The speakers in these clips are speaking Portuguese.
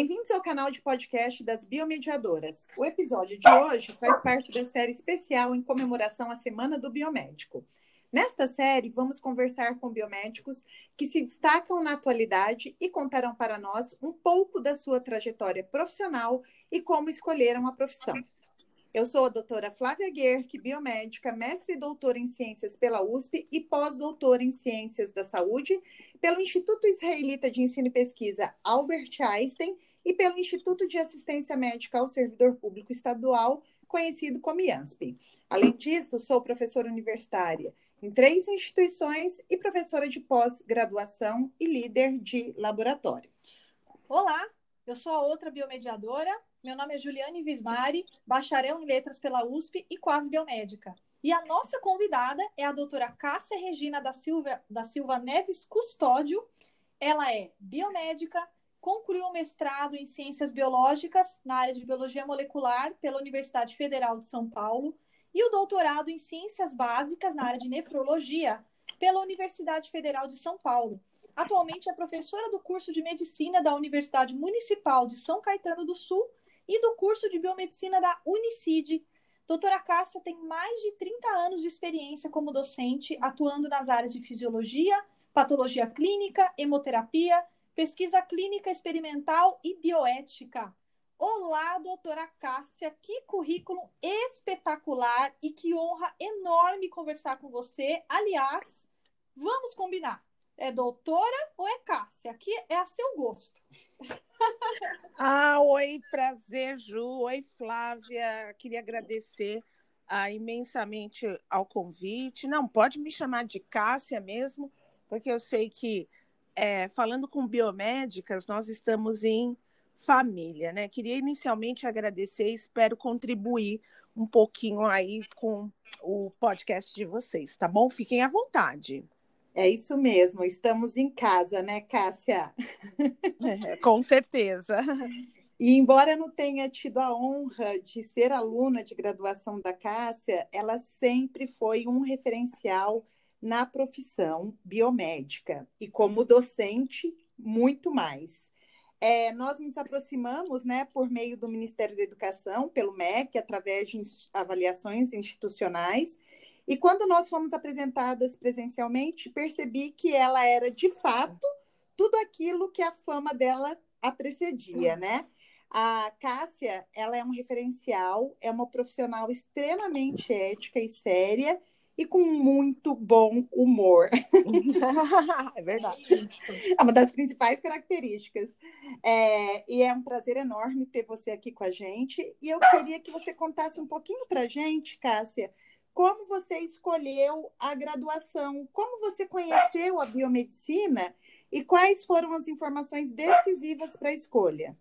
Bem-vindos ao canal de podcast das Biomediadoras. O episódio de hoje faz parte da série especial em comemoração à Semana do Biomédico. Nesta série, vamos conversar com biomédicos que se destacam na atualidade e contarão para nós um pouco da sua trajetória profissional e como escolheram a profissão. Eu sou a doutora Flávia Guerque, biomédica, mestre e doutora em ciências pela USP e pós-doutora em ciências da saúde pelo Instituto Israelita de Ensino e Pesquisa Albert Einstein e pelo Instituto de Assistência Médica ao Servidor Público Estadual, conhecido como IANSP. Além disso, sou professora universitária em três instituições e professora de pós-graduação e líder de laboratório. Olá, eu sou a outra biomediadora. Meu nome é Juliane Vismari, bacharel em letras pela USP e quase biomédica. E a nossa convidada é a doutora Cássia Regina da Silva, da Silva Neves Custódio. Ela é biomédica, concluiu o mestrado em ciências biológicas na área de biologia molecular pela Universidade Federal de São Paulo e o doutorado em Ciências Básicas na área de Nefrologia pela Universidade Federal de São Paulo. Atualmente é professora do curso de Medicina da Universidade Municipal de São Caetano do Sul e do curso de Biomedicina da Unicid. Doutora Cássia tem mais de 30 anos de experiência como docente, atuando nas áreas de fisiologia, patologia clínica, hemoterapia, pesquisa clínica experimental e bioética. Olá, doutora Cássia, que currículo espetacular e que honra enorme conversar com você. Aliás, vamos combinar. É doutora ou é Cássia? Aqui é a seu gosto. ah, oi, prazer, Ju. Oi, Flávia. Queria agradecer ah, imensamente ao convite. Não, pode me chamar de Cássia mesmo, porque eu sei que, é, falando com biomédicas, nós estamos em família, né? Queria inicialmente agradecer e espero contribuir um pouquinho aí com o podcast de vocês, tá bom? Fiquem à vontade. É isso mesmo, estamos em casa, né, Cássia? É, com certeza. E embora não tenha tido a honra de ser aluna de graduação da Cássia, ela sempre foi um referencial na profissão biomédica e como docente, muito mais. É, nós nos aproximamos, né, por meio do Ministério da Educação, pelo MEC, através de avaliações institucionais. E quando nós fomos apresentadas presencialmente, percebi que ela era, de fato, tudo aquilo que a fama dela a precedia, né? A Cássia, ela é um referencial, é uma profissional extremamente ética e séria e com muito bom humor. é verdade. É uma das principais características. É, e é um prazer enorme ter você aqui com a gente. E eu queria que você contasse um pouquinho para a gente, Cássia, como você escolheu a graduação, como você conheceu a biomedicina e quais foram as informações decisivas para a escolha.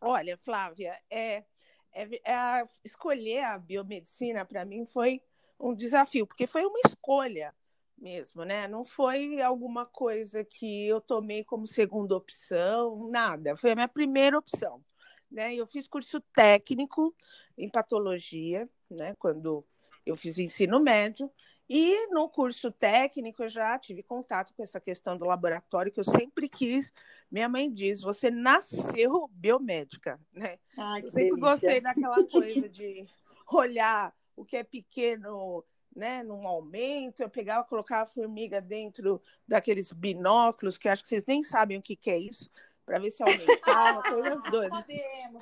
Olha, Flávia, é, é, é escolher a biomedicina para mim foi um desafio, porque foi uma escolha mesmo, né? Não foi alguma coisa que eu tomei como segunda opção, nada. Foi a minha primeira opção, né? Eu fiz curso técnico em patologia, né? Quando eu fiz ensino médio e no curso técnico eu já tive contato com essa questão do laboratório que eu sempre quis. Minha mãe diz: você nasceu biomédica, né? Ai, eu sempre delícia. gostei daquela coisa de olhar o que é pequeno né, num aumento, eu pegava, colocava a formiga dentro daqueles binóculos, que acho que vocês nem sabem o que, que é isso, para ver se aumentava, coisas doidas.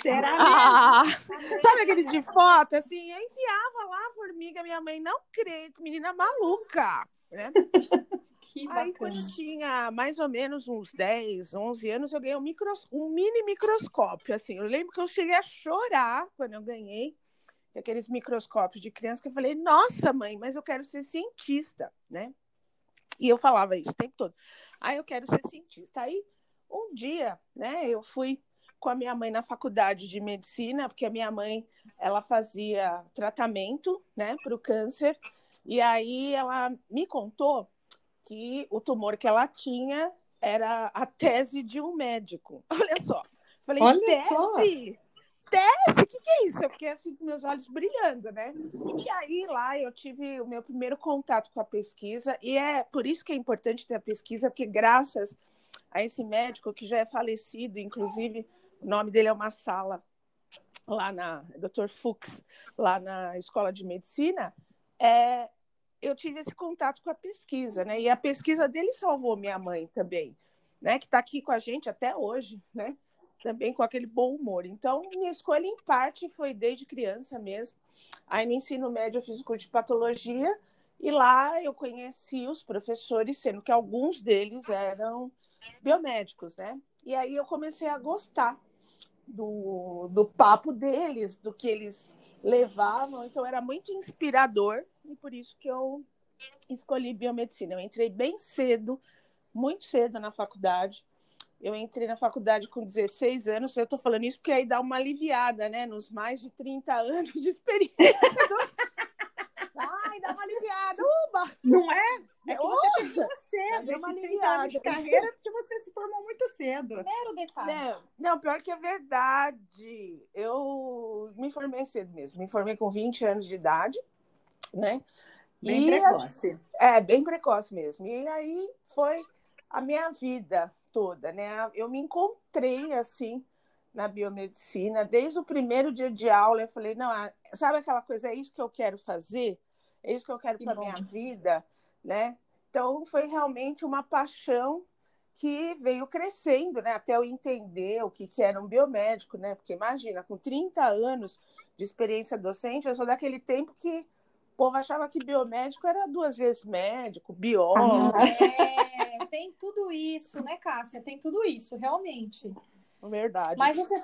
Será ah, Sabe aqueles de foto? Assim, eu enviava lá a formiga, minha mãe não crê, menina maluca, né? Que Aí, quando tinha mais ou menos uns 10, 11 anos, eu ganhei um, micros... um mini microscópio, assim. Eu lembro que eu cheguei a chorar quando eu ganhei aqueles microscópios de criança que eu falei, nossa mãe, mas eu quero ser cientista, né? E eu falava isso o tempo todo. Aí eu quero ser cientista. Aí um dia, né, eu fui com a minha mãe na faculdade de medicina, porque a minha mãe ela fazia tratamento, né, para o câncer. E aí ela me contou que o tumor que ela tinha era a tese de um médico. Olha só. Falei, Olha tese? Só acontece? O que, que é isso? Eu fiquei assim com meus olhos brilhando, né? E aí lá eu tive o meu primeiro contato com a pesquisa, e é por isso que é importante ter a pesquisa, porque graças a esse médico que já é falecido, inclusive o nome dele é uma sala lá na Dr. Fuchs, lá na Escola de Medicina, é, eu tive esse contato com a pesquisa, né? E a pesquisa dele salvou minha mãe também, né? Que está aqui com a gente até hoje, né? Também com aquele bom humor. Então, minha escolha, em parte, foi desde criança mesmo. Aí, no ensino médio, eu fiz o curso de patologia e lá eu conheci os professores, sendo que alguns deles eram biomédicos, né? E aí eu comecei a gostar do, do papo deles, do que eles levavam. Então, era muito inspirador e por isso que eu escolhi biomedicina. Eu entrei bem cedo, muito cedo na faculdade. Eu entrei na faculdade com 16 anos. Eu estou falando isso porque aí dá uma aliviada, né? Nos mais de 30 anos de experiência. Ai, dá uma aliviada. Uba! Não é? É que você terminou cedo. Esses 30 anos de carreira porque você se formou muito cedo. Primeiro detalhe. Não, não, pior que é verdade. Eu me formei cedo mesmo. Me formei com 20 anos de idade né? Bem e, precoce. É, bem precoce mesmo. E aí foi a minha vida toda, né? Eu me encontrei assim na biomedicina desde o primeiro dia de aula. Eu falei, não, sabe aquela coisa? É isso que eu quero fazer, é isso que eu quero para minha vida, né? Então foi realmente uma paixão que veio crescendo, né? Até eu entender o que, que era um biomédico, né? Porque imagina, com 30 anos de experiência docente, eu sou daquele tempo que o povo achava que biomédico era duas vezes médico, biólogo. É, tem tudo isso, né, Cássia? Tem tudo isso, realmente. Verdade. Mas o, que,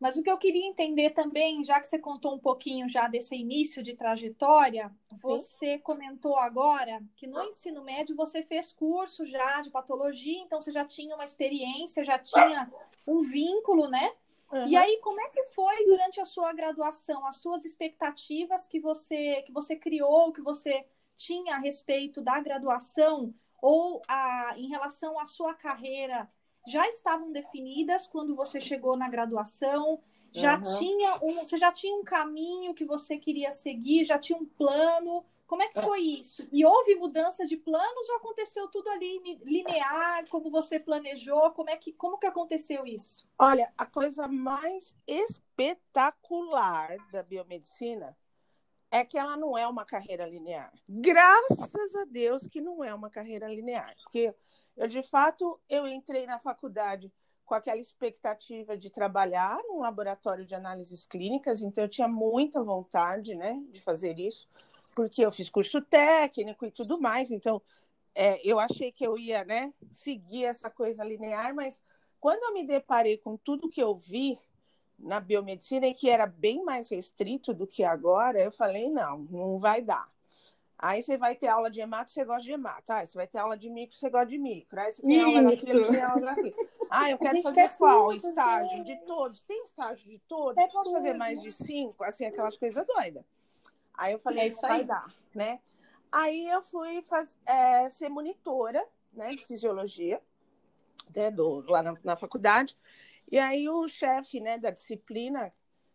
mas o que eu queria entender também, já que você contou um pouquinho já desse início de trajetória, você Sim. comentou agora que no ensino médio você fez curso já de patologia, então você já tinha uma experiência, já tinha um vínculo, né? Uhum. E aí, como é que foi durante a sua graduação, as suas expectativas que você que você criou, que você tinha a respeito da graduação ou a, em relação à sua carreira já estavam definidas quando você chegou na graduação? Já uhum. tinha um, você já tinha um caminho que você queria seguir, já tinha um plano? Como é que é. foi isso? E houve mudança de planos ou aconteceu tudo ali linear, como você planejou? Como é que como que aconteceu isso? Olha, a coisa mais espetacular da biomedicina é que ela não é uma carreira linear. Graças a Deus que não é uma carreira linear, porque eu de fato eu entrei na faculdade com aquela expectativa de trabalhar num laboratório de análises clínicas, então eu tinha muita vontade, né, de fazer isso porque eu fiz curso técnico e tudo mais, então é, eu achei que eu ia né, seguir essa coisa linear, mas quando eu me deparei com tudo que eu vi na biomedicina e que era bem mais restrito do que agora, eu falei, não, não vai dar. Aí você vai ter aula de hemato, você gosta de hemato. Ah, você vai ter aula de micro, você gosta de micro. Aí você tem aula daquilo, você tem aula daquilo. Ah, eu quero fazer qual? Estágio de todos. Tem estágio de todos? É Posso fazer mais de cinco? Assim, aquelas coisas doidas. Aí eu falei, é isso vai dar, né? Aí eu fui faz, é, ser monitora, né, de fisiologia, né, do, lá na, na faculdade. E aí o chefe, né, da disciplina,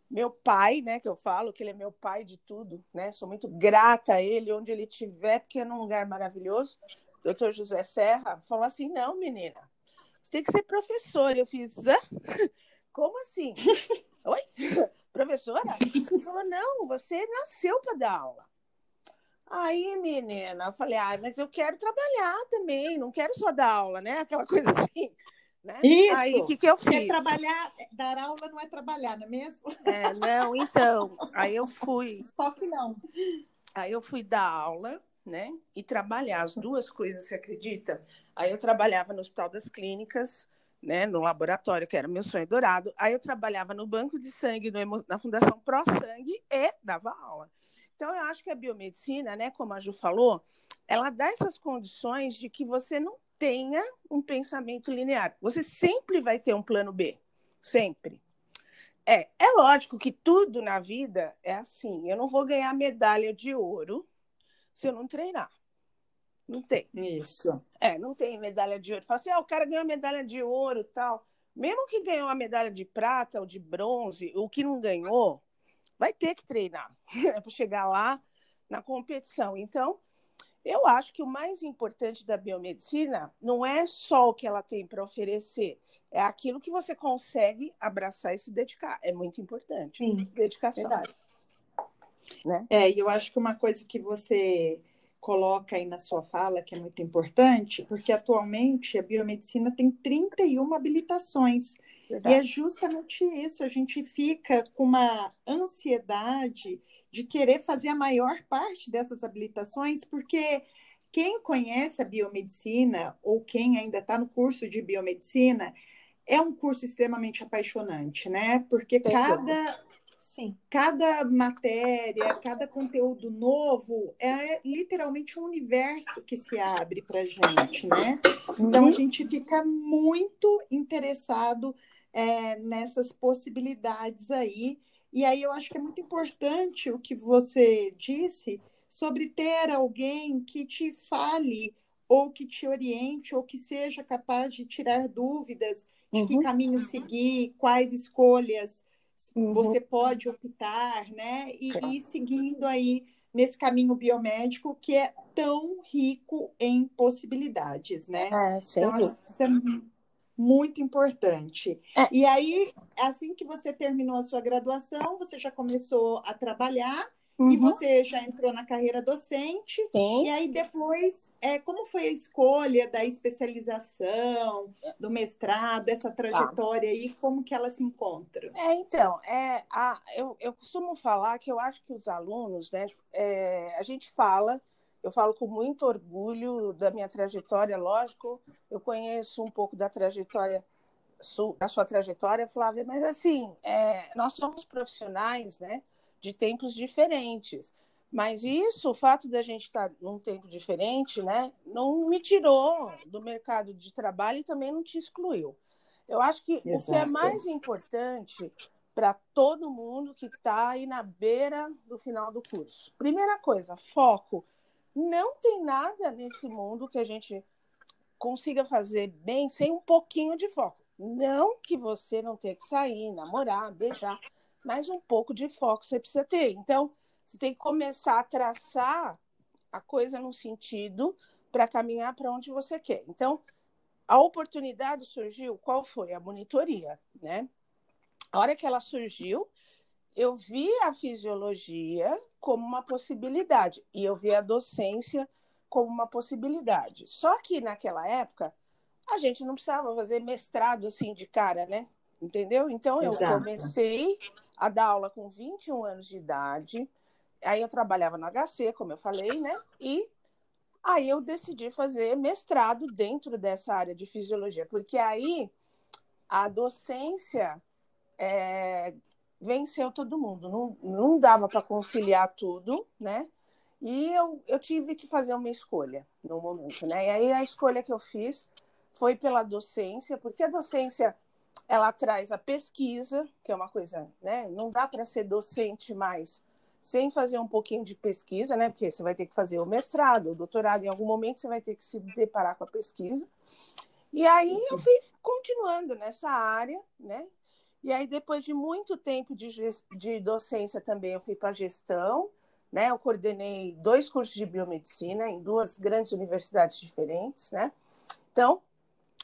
meu pai, né, que eu falo que ele é meu pai de tudo, né? Sou muito grata a ele onde ele estiver, porque é num lugar maravilhoso. Doutor José Serra falou assim: "Não, menina, você tem que ser professora". Eu fiz: Hã? "Como assim?" Oi? professora? falou, não, você nasceu para dar aula. Aí, menina, eu falei, ah, mas eu quero trabalhar também, não quero só dar aula, né? Aquela coisa assim. Né? Isso. Aí, o que, que eu fiz? Trabalhar, dar aula não é trabalhar, não é mesmo? É, não, então, aí eu fui. Só que não. Aí eu fui dar aula, né? E trabalhar as duas coisas, você acredita? Aí eu trabalhava no Hospital das Clínicas, né, no laboratório, que era meu sonho dourado. Aí eu trabalhava no banco de sangue no, na Fundação Pro Sangue e dava aula. Então, eu acho que a biomedicina, né, como a Ju falou, ela dá essas condições de que você não tenha um pensamento linear. Você sempre vai ter um plano B. Sempre. É, é lógico que tudo na vida é assim. Eu não vou ganhar medalha de ouro se eu não treinar. Não tem. Isso. É, não tem medalha de ouro. Fala assim, ah, o cara ganhou medalha de ouro tal. Mesmo que ganhou uma medalha de prata ou de bronze, o que não ganhou, vai ter que treinar para chegar lá na competição. Então, eu acho que o mais importante da biomedicina não é só o que ela tem para oferecer, é aquilo que você consegue abraçar e se dedicar. É muito importante. Sim, dedicação. Verdade. Né? É, e eu acho que uma coisa que você coloca aí na sua fala, que é muito importante, porque atualmente a biomedicina tem 31 habilitações. Verdade. E é justamente isso, a gente fica com uma ansiedade de querer fazer a maior parte dessas habilitações, porque quem conhece a biomedicina ou quem ainda está no curso de biomedicina é um curso extremamente apaixonante, né? Porque cada Sim. Cada matéria, cada conteúdo novo é literalmente um universo que se abre para a gente, né? Então, a uhum. gente fica muito interessado é, nessas possibilidades aí. E aí eu acho que é muito importante o que você disse sobre ter alguém que te fale ou que te oriente ou que seja capaz de tirar dúvidas de uhum. que caminho seguir, quais escolhas uhum. você pode optar, né? E ir seguindo aí nesse caminho biomédico que é tão rico em possibilidades, né? É, então, isso é muito importante. É. E aí, assim que você terminou a sua graduação, você já começou a trabalhar Uhum. E você já entrou na carreira docente. Sim. E aí depois, é, como foi a escolha da especialização, do mestrado, essa trajetória aí, como que ela se encontra? É, então, é, a, eu, eu costumo falar que eu acho que os alunos, né, é, a gente fala, eu falo com muito orgulho da minha trajetória, lógico, eu conheço um pouco da trajetória da sua trajetória, Flávia, mas assim, é, nós somos profissionais, né? de tempos diferentes. Mas isso, o fato da gente estar num tempo diferente, né, não me tirou do mercado de trabalho e também não te excluiu. Eu acho que Exato. o que é mais importante para todo mundo que está aí na beira do final do curso. Primeira coisa, foco. Não tem nada nesse mundo que a gente consiga fazer bem sem um pouquinho de foco. Não que você não tenha que sair, namorar, beijar, mas um pouco de foco você precisa ter. Então, você tem que começar a traçar a coisa no sentido para caminhar para onde você quer. Então, a oportunidade surgiu, qual foi? A monitoria, né? A hora que ela surgiu, eu vi a fisiologia como uma possibilidade e eu vi a docência como uma possibilidade. Só que naquela época, a gente não precisava fazer mestrado assim de cara, né? Entendeu? Então eu Exato. comecei a dar aula com 21 anos de idade. Aí eu trabalhava no HC, como eu falei, né? E aí eu decidi fazer mestrado dentro dessa área de fisiologia, porque aí a docência é, venceu todo mundo. Não, não dava para conciliar tudo, né? E eu, eu tive que fazer uma escolha no momento, né? E aí a escolha que eu fiz foi pela docência, porque a docência ela traz a pesquisa, que é uma coisa, né? Não dá para ser docente mais sem fazer um pouquinho de pesquisa, né? Porque você vai ter que fazer o mestrado, o doutorado, em algum momento você vai ter que se deparar com a pesquisa. E aí eu fui continuando nessa área, né? E aí, depois de muito tempo de, de docência também, eu fui para gestão, né? Eu coordenei dois cursos de biomedicina em duas grandes universidades diferentes, né? Então,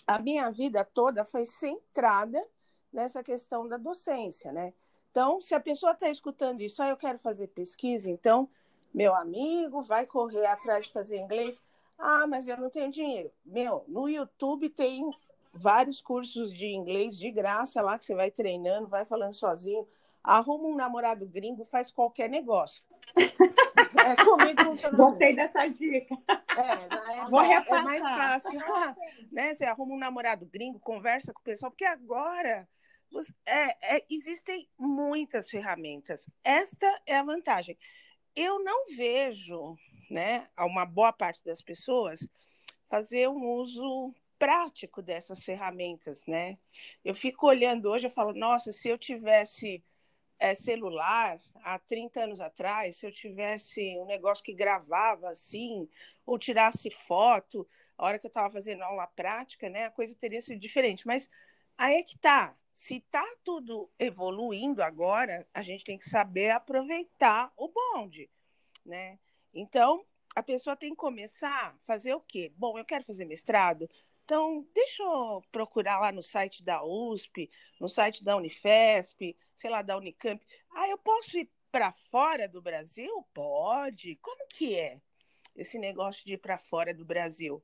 a minha vida toda foi centrada nessa questão da docência, né? Então, se a pessoa está escutando isso, ah, eu quero fazer pesquisa, então, meu amigo, vai correr atrás de fazer inglês. Ah, mas eu não tenho dinheiro. Meu, no YouTube tem vários cursos de inglês de graça lá que você vai treinando, vai falando sozinho. Arruma um namorado gringo, faz qualquer negócio. É, comigo funciona Gostei assim. dessa dica. É, é, Vou repassar. é mais fácil. né? Você arruma um namorado gringo, conversa com o pessoal, porque agora é, é, existem muitas ferramentas. Esta é a vantagem. Eu não vejo né, uma boa parte das pessoas fazer um uso prático dessas ferramentas, né? Eu fico olhando hoje, eu falo, nossa, se eu tivesse é, celular há 30 anos atrás, se eu tivesse um negócio que gravava assim, ou tirasse foto, a hora que eu estava fazendo aula prática, né, a coisa teria sido diferente. Mas aí é que tá. Se está tudo evoluindo agora, a gente tem que saber aproveitar o bonde, né? Então, a pessoa tem que começar a fazer o quê? Bom, eu quero fazer mestrado, Então, deixa eu procurar lá no site da USP, no site da Unifesp, sei lá, da Unicamp. Ah, eu posso ir para fora do Brasil? Pode. Como que é esse negócio de ir para fora do Brasil?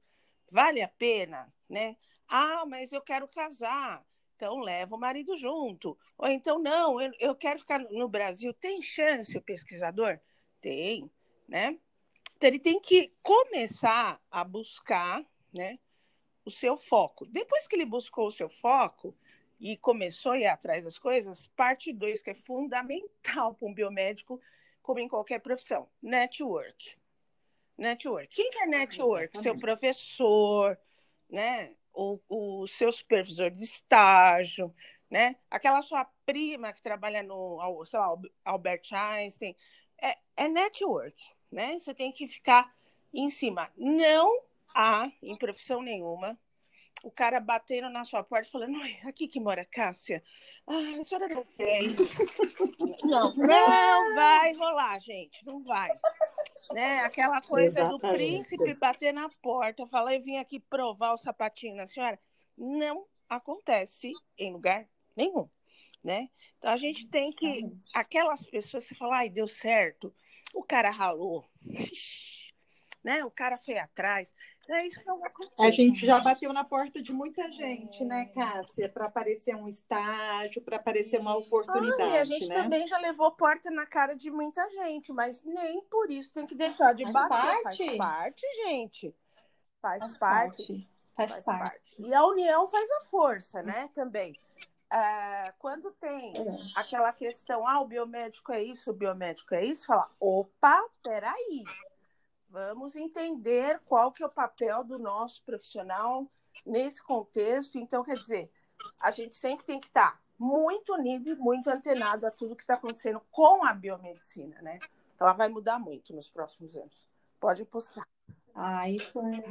Vale a pena, né? Ah, mas eu quero casar. Então leva o marido junto. Ou então, não, eu, quero ficar no Brasil. Tem chance o pesquisador? Tem, né? Então ele tem que começar a buscar, né, o seu foco. Depois que ele buscou o seu foco, e começou a ir atrás das coisas, parte 2, que é fundamental para um biomédico, como em qualquer profissão, network. Network. Quem é network? Exatamente. Seu professor, né? O, o seu supervisor de estágio, né? Aquela sua prima que trabalha no, sei lá, Albert Einstein. É, é network, né? Você tem que ficar em cima. Não há, em profissão nenhuma, o cara batendo na sua porta falando, aqui que mora Cássia. Ah, a senhora não quer Não, não vai rolar, gente, não vai. Né? Aquela coisa Exatamente. do príncipe bater na porta, falar, eu vim aqui provar o sapatinho na senhora. Não acontece em lugar nenhum. Né? Então a gente tem que. Aquelas pessoas que falam, ai, deu certo, o cara ralou, né? O cara foi atrás. É isso não A gente já bateu na porta de muita gente, né, é. Cássia? Para aparecer um estágio, para aparecer uma oportunidade. Ah, e a gente né? também já levou porta na cara de muita gente, mas nem por isso tem que deixar de faz bater. Parte. Faz parte, gente. Faz, faz parte. parte. Faz, faz parte. parte. E a união faz a força, né? Também. É, quando tem é. aquela questão, ah, o biomédico é isso, o biomédico é isso, fala, opa, peraí. Vamos entender qual que é o papel do nosso profissional nesse contexto. Então, quer dizer, a gente sempre tem que estar muito unido e muito antenado a tudo que está acontecendo com a biomedicina, né? Ela vai mudar muito nos próximos anos. Pode apostar. Ah, isso é.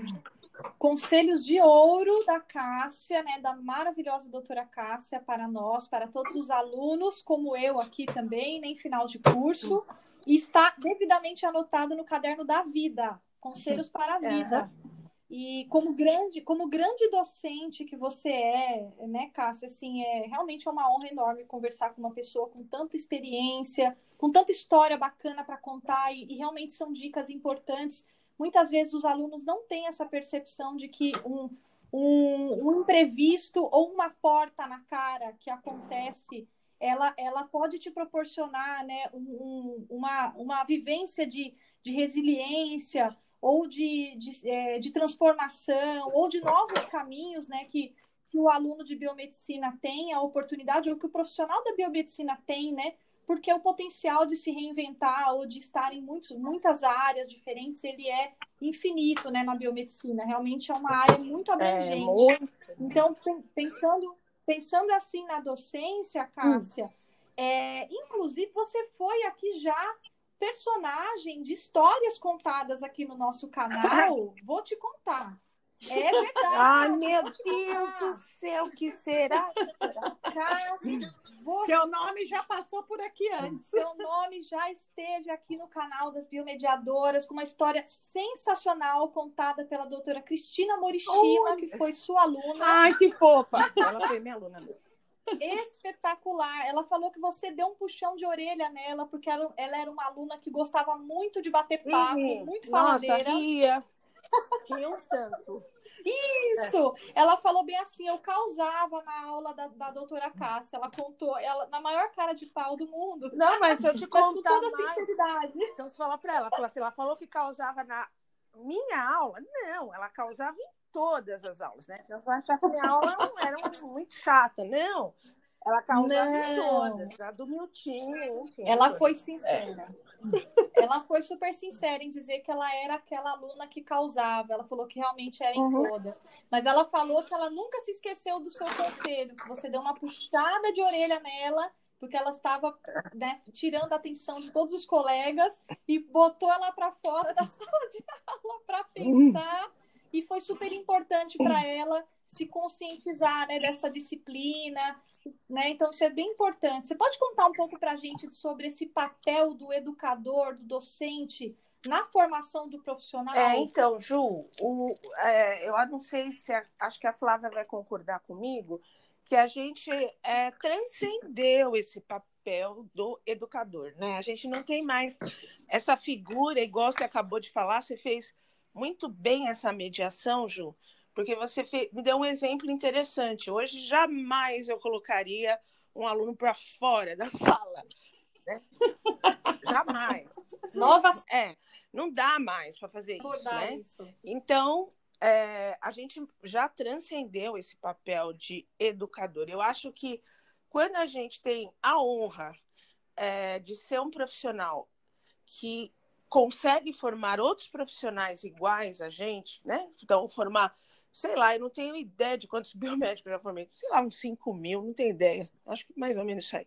Conselhos de ouro da Cássia, né? Da maravilhosa doutora Cássia para nós, para todos os alunos, como eu aqui também, nem final de curso está devidamente anotado no caderno da vida, Conselhos para a Vida. Uhum. E como grande, como grande docente que você é, né, Cássia, assim, é realmente uma honra enorme conversar com uma pessoa com tanta experiência, com tanta história bacana para contar e, e, realmente são dicas importantes. Muitas vezes os alunos não têm essa percepção de que um, um, um imprevisto ou uma porta na cara que acontece ela, ela pode te proporcionar né, um, uma, uma vivência de, de resiliência ou de, de, é, de, transformação ou de novos caminhos né, que, que o aluno de biomedicina tem a oportunidade ou que o profissional da biomedicina tem, né? Porque o potencial de se reinventar ou de estar em muitos, muitas áreas diferentes, ele é infinito, né, na biomedicina. Realmente é uma área muito é, abrangente. É, muito. Então, pensando pensando assim na docência, Cássia, hum. é, inclusive você foi aqui já personagem de histórias contadas aqui no nosso canal. Vou te contar. É verdade. Ai, meu Deus do céu, que será? Você... Seu nome já passou por aqui antes. Seu nome já esteve aqui no canal das Biomediadoras, com uma história sensacional contada pela doutora Cristina Morishima, que foi sua aluna. Ai, que fofa! Ela foi minha aluna mesmo espetacular. Ela falou que você deu um puxão de orelha nela, porque ela, ela era uma aluna que gostava muito de bater papo, uhum. muito faladeira. Nossa, ria. Ria um tanto. Isso! É. Ela falou bem assim, eu causava na aula da, da doutora Cássia. Ela contou, ela, na maior cara de pau do mundo. Não, mas se eu te contar com toda mais, sinceridade. Então você fala para ela, fala assim, ela falou que causava na minha aula. Não, ela causava em todas as aulas, né? Você vai achar que minha aula era muito chata. Não, ela causava em todas, a do Miltinho. Enfim, ela foi sincera. É. Ela foi super sincera em dizer que ela era aquela aluna que causava. Ela falou que realmente era em uhum. todas. Mas ela falou que ela nunca se esqueceu do seu conselho, que você deu uma puxada de orelha nela, porque ela estava né, tirando a atenção de todos os colegas e botou ela para fora da sala de aula para pensar. E foi super importante para ela se conscientizar né, dessa disciplina, né? Então, isso é bem importante. Você pode contar um pouco para a gente sobre esse papel do educador, do docente na formação do profissional? É, então, Ju, o, é, eu não sei se a, acho que a Flávia vai concordar comigo que a gente é, transcendeu esse papel do educador, né? A gente não tem mais essa figura, igual você acabou de falar, você fez muito bem essa mediação, Ju, porque você me deu um exemplo interessante. Hoje jamais eu colocaria um aluno para fora da sala, né? jamais. Novas. É, não dá mais para fazer isso, né? Isso. Então, é, a gente já transcendeu esse papel de educador. Eu acho que quando a gente tem a honra é, de ser um profissional que consegue formar outros profissionais iguais a gente, né? Então, formar, sei lá, eu não tenho ideia de quantos biomédicos eu já formei, sei lá, uns 5 mil, não tenho ideia, acho que mais ou menos isso aí,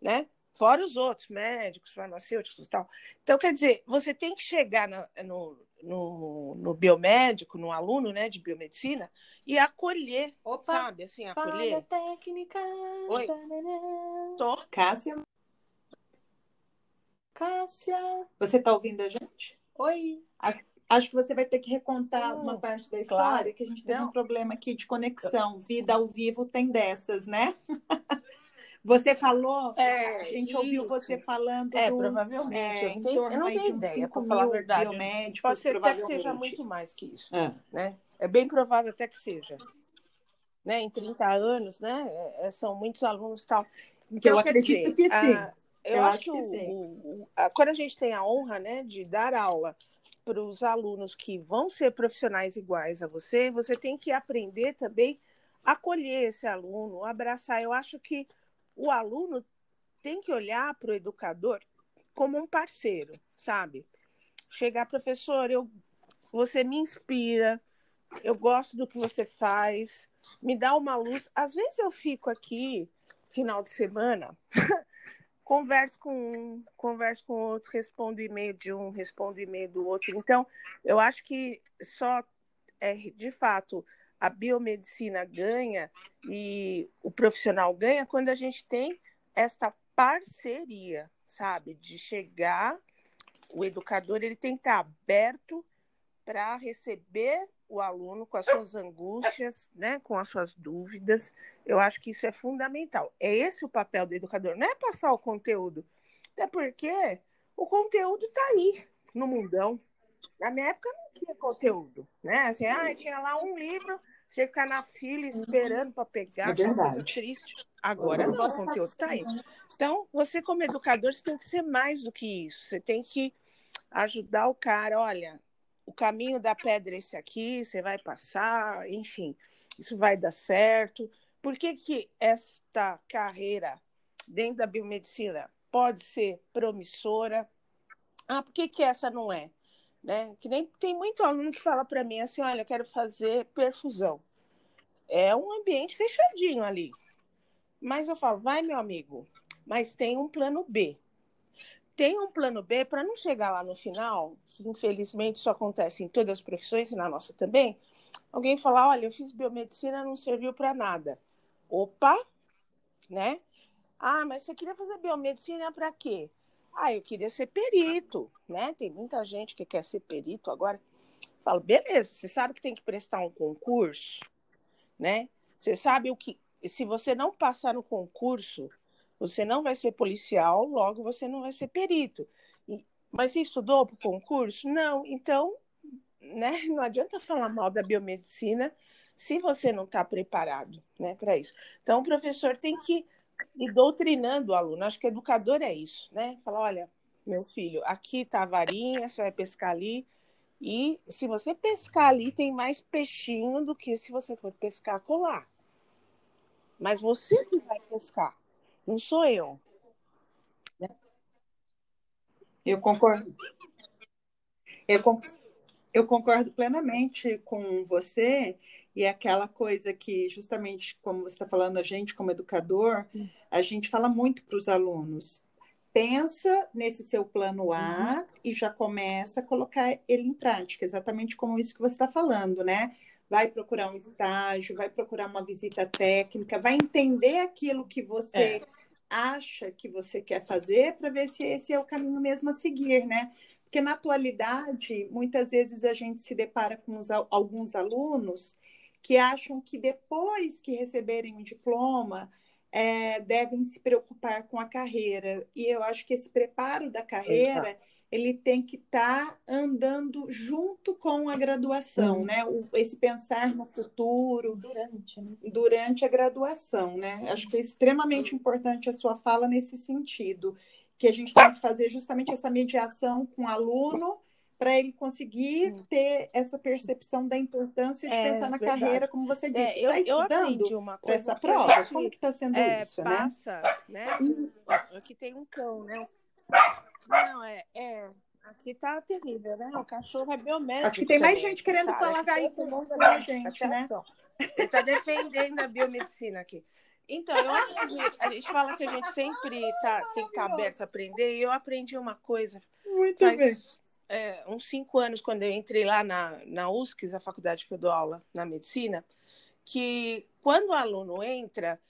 né? Fora os outros, médicos, farmacêuticos e tal. Então, quer dizer, você tem que chegar na, no, no, no, biomédico, no aluno né, de biomedicina, e acolher, Opa, sabe? Assim, acolher. técnica. Oi. Tô. Cássia, Cássia. você está ouvindo a gente? Oi. Acho que você vai ter que recontar uma parte da história, claro. que a gente teve Não. um problema aqui de conexão. Vida ao vivo tem dessas, né? Você falou, É, a gente ouviu isso. você falando É, dos, provavelmente. é, eu, tenho, eu não tenho ideia, 5 para falar a verdade. biomédicos, Pode ser até que seja muito mais que isso. É. Né? É bem provável até que seja. Né? Em 30 anos, né? é, são muitos alunos e tal. Então, eu acredito dizer, que sim. a- eu, Eu acho acho que, sim. o- o- a- quando a gente tem a honra né, de dar aula para os alunos que vão ser profissionais iguais a você, você tem que aprender também a acolher esse aluno, abraçar. Eu acho que o aluno tem que olhar para o educador como um parceiro, sabe? Chegar, professor, eu, você me inspira, eu gosto do que você faz, me dá uma luz. Às vezes eu fico aqui, final de semana, converso com um, converso com outro, respondo e-mail de um, respondo e-mail do outro. Então, eu acho que só, é, de fato, a biomedicina ganha e o profissional ganha quando a gente tem esta parceria, sabe? De chegar, o educador ele tem que estar aberto para receber o aluno com as suas angústias, né, com as suas dúvidas. Eu acho que isso é fundamental. É esse o papel do educador, não é passar o conteúdo. Até porque o conteúdo está aí no mundão. Na minha época não tinha conteúdo, né? Assim, ah, tinha lá um livro, tinha que ficar na fila esperando para pegar, É coisa triste. Agora não, o conteúdo está aí. Então, você como educador, você tem que ser mais do que isso. Você tem que ajudar o cara, olha, o caminho da pedra é esse aqui, você vai passar, enfim, isso vai dar certo. Por que, que esta carreira dentro da biomedicina pode ser promissora? Ah, por que, que essa não é? Né? Que nem tem muito aluno que fala para mim assim, olha, eu quero fazer perfusão. É um ambiente fechadinho ali. Mas eu falo, vai, meu amigo, mas tem um plano B. Tem um plano B para não chegar lá no final, que infelizmente isso acontece em todas as profissões e na nossa também. Alguém falar, olha, eu fiz biomedicina, não serviu para nada. Opa, né? Ah, mas você queria fazer biomedicina para quê? Ah, eu queria ser perito, né? Tem muita gente que quer ser perito agora. Falo, beleza, você sabe que tem que prestar um concurso, né? Você sabe o que. Se você não passar no concurso, você não vai ser policial, logo você não vai ser perito. Mas você estudou para o concurso? Não. Então, né, não adianta falar mal da biomedicina se você não está preparado né, para isso. Então, o professor tem que ir doutrinando o aluno. Acho que educador é isso, né? Falar, olha, meu filho, aqui está a varinha, você vai pescar ali. E se você pescar ali, tem mais peixinho do que se você for pescar colar. Mas você que vai pescar, não sou eu. Eu concordo. Eu, con- eu concordo plenamente com você. E é aquela coisa que, justamente como você está falando, a gente, como educador, a gente fala muito para os alunos. Pensa nesse seu plano A e já começa a colocar ele em prática, exatamente como isso que você está falando, né? Vai procurar um estágio, vai procurar uma visita técnica, vai entender aquilo que você acha que você quer fazer para ver se esse é o caminho mesmo a seguir, né? Porque na atualidade, muitas vezes a gente se depara com os, alguns alunos que acham que depois que receberem um diploma, é, devem se preocupar com a carreira. E eu acho que esse preparo da carreira Exato. Ele tem que estar tá andando junto com a graduação, né? O, esse pensar no futuro durante, né? durante a graduação, né? Acho que é extremamente importante a sua fala nesse sentido, que a gente tem que fazer justamente essa mediação com o aluno para ele conseguir ter essa percepção da importância de é, pensar na verdade. carreira, como você disse. É, está estudando para essa prova? Gente, como que está sendo é, isso, passa, né? né? Aqui tem um cão, né? Não, é, é... Aqui tá terrível, né? O cachorro é biomédico. Acho que tem também, mais gente querendo cara, falar aí com, a gente, né? Ele está defendendo a biomedicina aqui. Então, eu aprendi, a gente fala que a gente sempre tá, tem que estar tá aberto a aprender, e eu aprendi uma coisa. Muito faz, bem é, uns cinco anos, quando eu entrei lá na, na USCS, a faculdade que eu dou aula na medicina, que quando o aluno entra,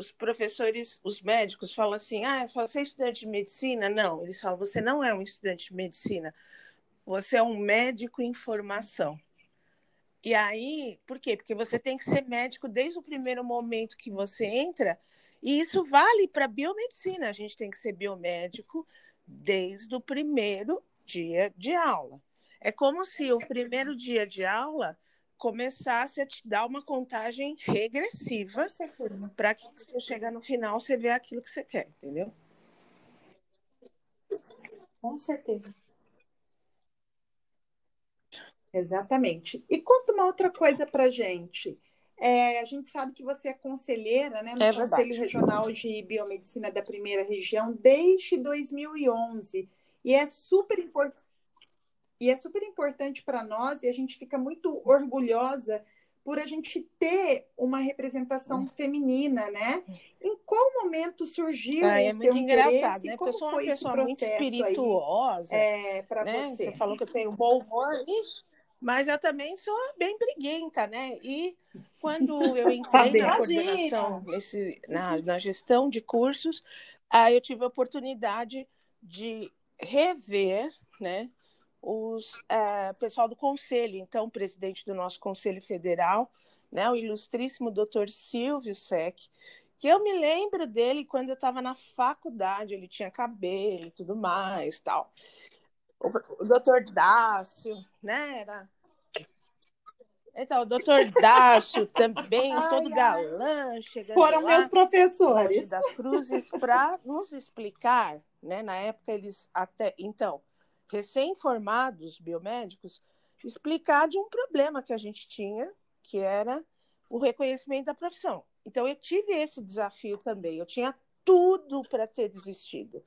os professores, os médicos falam assim: ah, você é estudante de medicina? Não, eles falam: você não é um estudante de medicina, você é um médico em formação. E aí, por quê? Porque você tem que ser médico desde o primeiro momento que você entra, e isso vale para biomedicina. A gente tem que ser biomédico desde o primeiro dia de aula. É como se o primeiro dia de aula começasse a te dar uma contagem regressiva para que você chegar no final você vê aquilo que você quer, entendeu? Com certeza. Exatamente. E conta uma outra coisa para gente. É, a gente sabe que você é conselheira né, no é Conselho Regional de Biomedicina da Primeira Região desde 2011. E é super importante. E é super importante para nós, e a gente fica muito orgulhosa por a gente ter uma representação feminina, né? Em qual momento surgiu ah, é muito engraçado, né? Porque eu sou uma pessoa muito espirituosa. é, para né? você. Você falou que eu tenho bom humor, mas eu também sou bem briguenta, né? E quando eu entrei na coordenação, nesse, na, na gestão de cursos, aí eu tive a oportunidade de rever né, os é, pessoal do conselho, então o presidente do nosso conselho federal, né, o ilustríssimo doutor Silvio Sec, que eu me lembro dele quando eu estava na faculdade, ele tinha cabelo e tudo mais, tal. O, o doutor Dácio, né, era... Então, o doutor Dácio também, todo ai. galã, chegando Foram lá, meus professores. Das Cruzes, para nos explicar né? Na época eles até então recém-formados biomédicos explicar de um problema que a gente tinha, que era o reconhecimento da profissão. Então eu tive esse desafio também. Eu tinha tudo para ter desistido.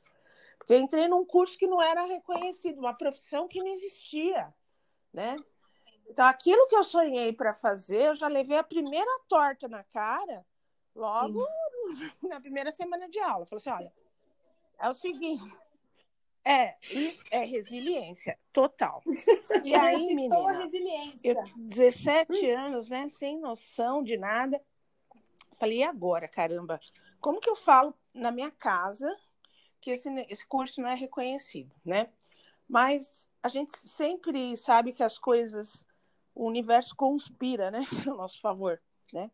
Porque eu entrei num curso que não era reconhecido, uma profissão que não existia, né? Então aquilo que eu sonhei para fazer, eu já levei a primeira torta na cara logo Sim. na primeira semana de aula. Eu falei assim, olha, é o seguinte. É, é resiliência total. E aí, menina, resiliência. Eu, 17 anos, né, sem noção de nada. Falei, e agora, caramba? Como que eu falo na minha casa que esse, esse curso não é reconhecido, né? Mas a gente sempre sabe que as coisas, o universo conspira, né, a nosso favor, né?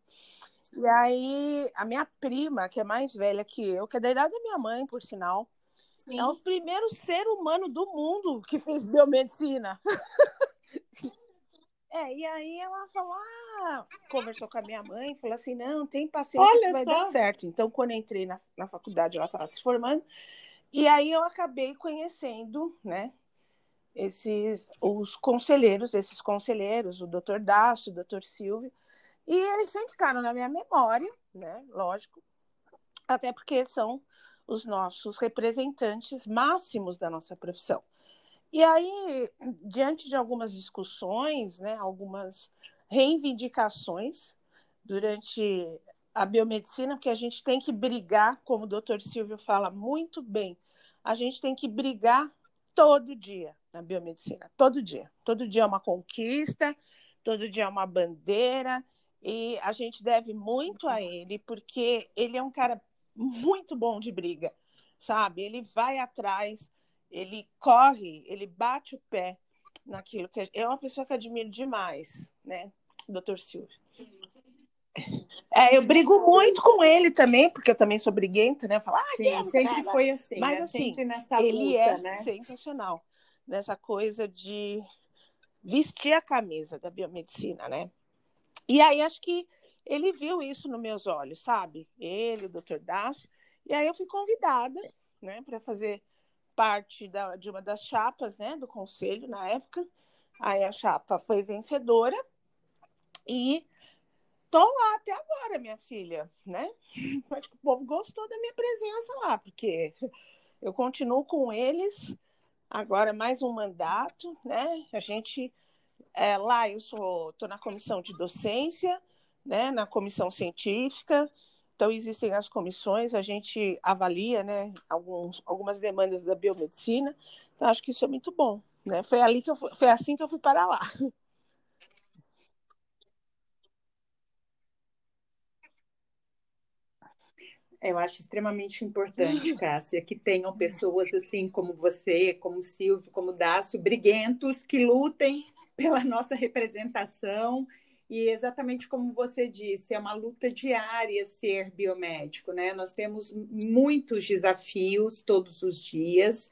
E aí, a minha prima, que é mais velha que eu, que é da idade da minha mãe, por sinal, Sim. é o primeiro ser humano do mundo que fez biomedicina. é, e aí ela falou, ah, conversou com a minha mãe, falou assim, não, tem paciência Olha que vai só. dar certo. Então, quando entrei na, na faculdade, ela estava se formando, e aí eu acabei conhecendo, né, esses, os conselheiros, esses conselheiros, o doutor Dácio, o doutor Silvio, e eles sempre ficaram na minha memória, né? Lógico. Até porque são os nossos representantes máximos da nossa profissão. E aí, diante de algumas discussões, né, algumas reivindicações durante a biomedicina, que a gente tem que brigar, como o doutor Silvio fala muito bem, a gente tem que brigar todo dia na biomedicina, todo dia. Todo dia é uma conquista, todo dia é uma bandeira, e a gente deve muito a ele, porque ele é um cara muito bom de briga, sabe? Ele vai atrás ele corre, ele bate o pé naquilo que é uma pessoa que admiro demais, né, doutor Silvio. É, eu brigo muito com ele também, porque eu também sou briguenta, né? Falar, ah, Sim, sempre cara. foi assim, mas é assim, sempre ele luta, é né? sensacional nessa coisa de vestir a camisa da biomedicina, né? E aí acho que ele viu isso nos meus olhos, sabe? Ele, o doutor Dácio. E aí eu fui convidada, né, para fazer parte da, de uma das chapas, né, do conselho na época. Aí a chapa foi vencedora e tô lá até agora, minha filha, né? Acho que o povo gostou da minha presença lá, porque eu continuo com eles agora mais um mandato, né? A gente é, lá eu sou tô na comissão de docência, né? Na comissão científica. Então existem as comissões, a gente avalia, né? Alguns, algumas demandas da biomedicina. Então acho que isso é muito bom, né? Foi ali que eu foi assim que eu fui para lá. Eu acho extremamente importante, Cássia, que tenham pessoas assim como você, como Silvio, como Dácio, briguentos, que lutem pela nossa representação. E exatamente como você disse, é uma luta diária ser biomédico, né? Nós temos muitos desafios todos os dias,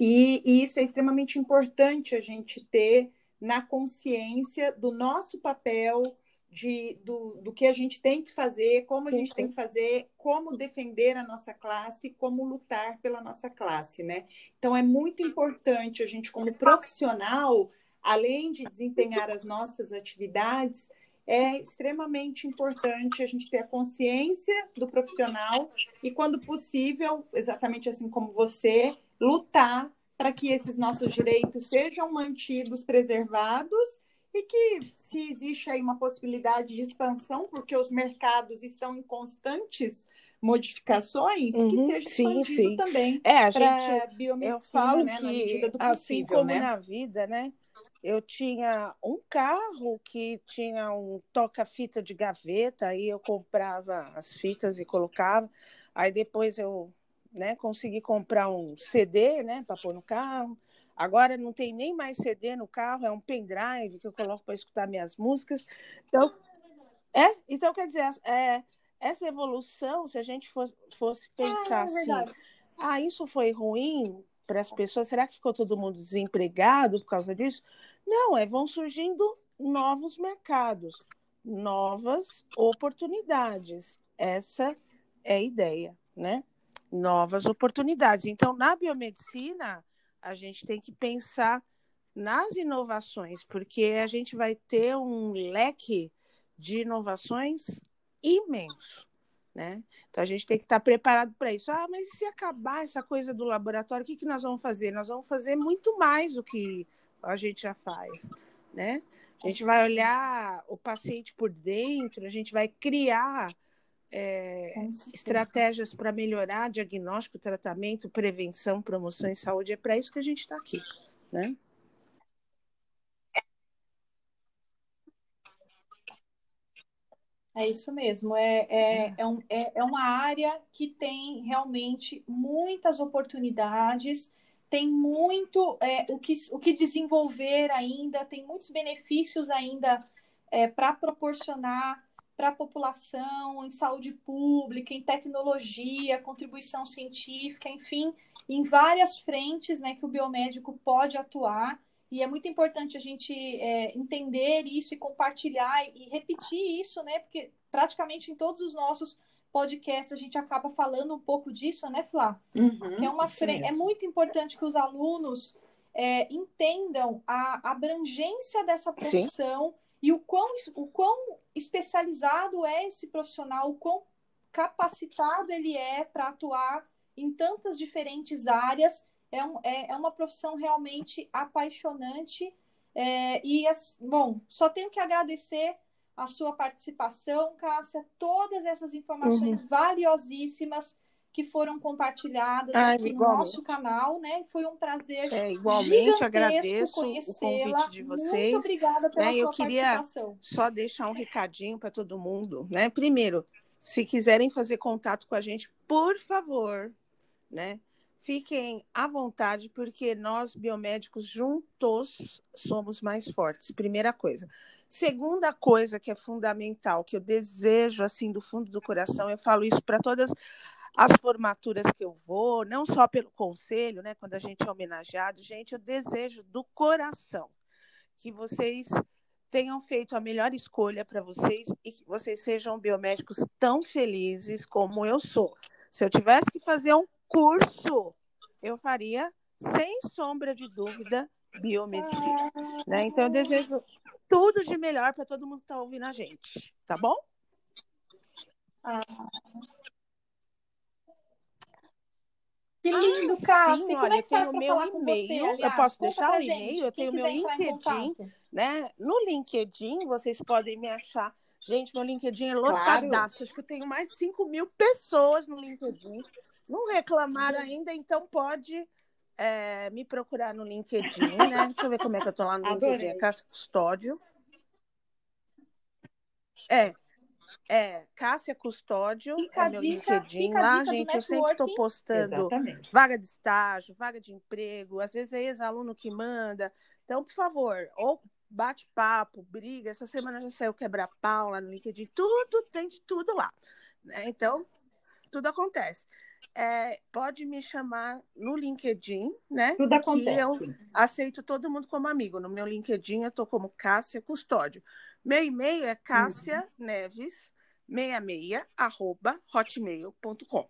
e, e isso é extremamente importante a gente ter na consciência do nosso papel de, do, do que a gente tem que fazer, como a gente tem que fazer, como defender a nossa classe, como lutar pela nossa classe, né? Então é muito importante a gente, como profissional, além de desempenhar as nossas atividades, é extremamente importante a gente ter a consciência do profissional e, quando possível, exatamente assim como você, lutar para que esses nossos direitos sejam mantidos, preservados e que se existe aí uma possibilidade de expansão, porque os mercados estão em constantes modificações, uhum, que seja sim, sim. também é, a gente, eu falo né, que, na medida do assim possível, como né? na vida, né? Eu tinha um carro que tinha um toca-fita de gaveta, aí eu comprava as fitas e colocava. Aí depois eu né, consegui comprar um CD né, para pôr no carro. Agora não tem nem mais CD no carro, é um pendrive que eu coloco para escutar minhas músicas. Então, é, então quer dizer, é, essa evolução, se a gente fosse, fosse pensar Ah, é assim, ah, isso foi ruim para as pessoas, será que ficou todo mundo desempregado por causa disso? Não, é, vão surgindo novos mercados, novas oportunidades. Essa é a ideia, né? Novas oportunidades. Então, na biomedicina, a gente tem que pensar nas inovações, porque a gente vai ter um leque de inovações imenso, né? Então a gente tem que estar preparado para isso. Ah, mas e se acabar essa coisa do laboratório, o que, que nós vamos fazer? Nós vamos fazer muito mais do que a gente já faz, né? A gente vai olhar o paciente por dentro, a gente vai criar é, estratégias para melhorar diagnóstico, tratamento, prevenção, promoção e saúde. É para isso que a gente está aqui, né? É isso mesmo, é, é, é, um- é, é uma área que tem realmente muitas oportunidades, tem muito é, o que, o que desenvolver ainda, tem muitos benefícios ainda para proporcionar para a população em saúde pública, em tecnologia, contribuição científica, enfim, em várias frentes né, que o biomédico pode atuar. E é muito importante a gente é, entender isso e compartilhar e repetir isso, né? Porque praticamente em todos os nossos podcasts a gente acaba falando um pouco disso, né, Flá? Uhum, Que é, uma fre- é muito importante que os alunos é, entendam a abrangência dessa profissão e o quão, o quão especializado é esse profissional, o quão capacitado ele é para atuar em tantas diferentes áreas. É, um, é, é uma profissão realmente apaixonante. É, e, bom, só tenho que agradecer a sua participação, Cássia, todas essas informações valiosíssimas que foram compartilhadas Ah, aqui no igualmente. nosso canal, né? Foi um prazer É, igualmente, agradeço o convite de vocês. Muito obrigada pela né? sua Eu queria participação. só deixar um recadinho para todo mundo, né? Primeiro, se quiserem fazer contato com a gente, por favor, né? Fiquem à vontade, porque nós, biomédicos, juntos somos mais fortes. Primeira coisa. Segunda coisa que é fundamental, que eu desejo, assim, do fundo do coração, eu falo isso para todas as formaturas que eu vou, não só pelo conselho, né, quando a gente é homenageado, gente, eu desejo do coração que vocês tenham feito a melhor escolha para vocês e que vocês sejam biomédicos tão felizes como eu sou. Se eu tivesse que fazer um curso, eu faria, sem sombra de dúvida, biomedicina. Né? Então, eu desejo tudo de melhor para todo mundo que está ouvindo a gente, tá bom? Ah. Que lindo, ah, Cássia. Sim, olha, é eu tenho meu e-mail. Eu posso deixar o e-mail, eu tenho meu LinkedIn, né? No LinkedIn, vocês podem me achar. Gente, meu LinkedIn é lotadaço. Claro. Acho que eu tenho mais de 5 mil pessoas no LinkedIn. Não reclamaram ainda, então pode é, me procurar no LinkedIn, né? Deixa eu ver como é que eu tô lá no Adorei. LinkedIn. Cássia Custódio. É, é, Cássia Custódio, fica é meu dica, LinkedIn. Lá, gente, eu sempre estou postando Exatamente. vaga de estágio, vaga de emprego, às vezes é ex-aluno que manda. Então, por favor, ou bate-papo, briga. Essa semana já saiu quebra-pau lá no LinkedIn. Tudo, tem de tudo lá. Né? Então, tudo acontece é, pode me chamar no LinkedIn, né? Tudo acontece. eu aceito todo mundo como amigo. No meu LinkedIn eu estou como Cássia Custódio. Meu e-mail é Cássia uhum. Neves 66 arroba hotmail.com.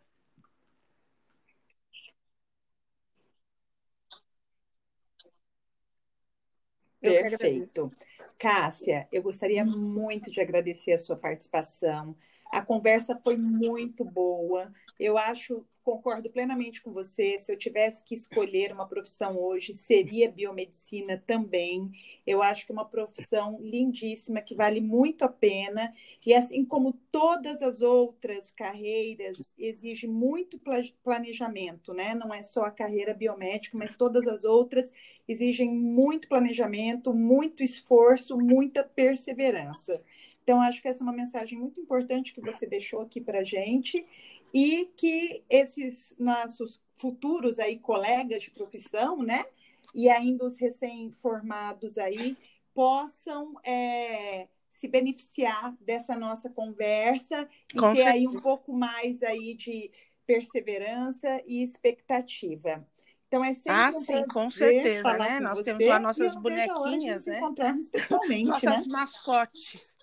Perfeito. Cássia, eu gostaria muito de agradecer a sua participação. A conversa foi muito boa. Eu acho, concordo plenamente com você. Se eu tivesse que escolher uma profissão hoje, seria biomedicina também. Eu acho que é uma profissão lindíssima que vale muito a pena. E assim como todas as outras carreiras, exige muito planejamento, né? Não é só a carreira biomédica, mas todas as outras exigem muito planejamento, muito esforço, muita perseverança. Então, acho que essa é uma mensagem muito importante que você deixou aqui para a gente e que esses nossos futuros aí colegas de profissão, né, e ainda os recém-formados aí possam é, se beneficiar dessa nossa conversa e Com ter certeza. aí um pouco mais aí de perseverança e expectativa. Então é sempre ah, um sim, com certeza, né? Nós temos lá nossas bonequinhas, né? Encontrarmos pessoalmente, nossas né? mascotes.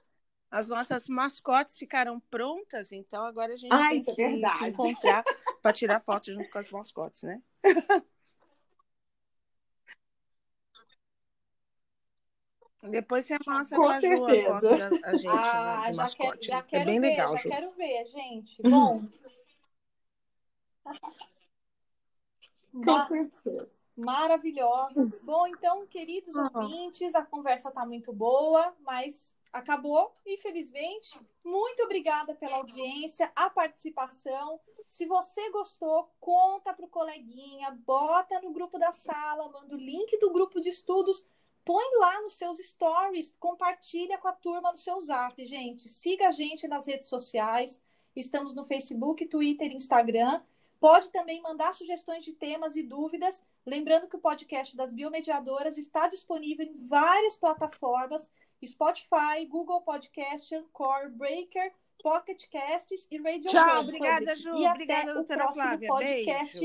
As nossas mascotes ficaram prontas, então agora a gente ah, tem é que é se encontrar para tirar foto junto com as mascotes, né? Depois você mostra com certeza. a foto da a gente ah, já mascote. Quero, já quero é bem ver, legal, já Ju. quero ver, gente. Bom. Com certeza. Maravilhosas. Bom, então, queridos uhum. ouvintes, a conversa está muito boa, mas acabou, infelizmente. Muito obrigada pela audiência, a participação. Se você gostou, conta para o coleguinha, bota no grupo da sala, manda o link do grupo de estudos, põe lá nos seus stories, compartilha com a turma no seu zap, gente. Siga a gente nas redes sociais. Estamos no Facebook, Twitter, Instagram. Pode também mandar sugestões de temas e dúvidas. Lembrando que o podcast das biomediadoras está disponível em várias plataformas Spotify, Google Podcast, Anchor, Breaker, Pocket Casts e Radio Tchau, obrigada, Ju. E obrigada, doutora Flávia. podcast. Beijo.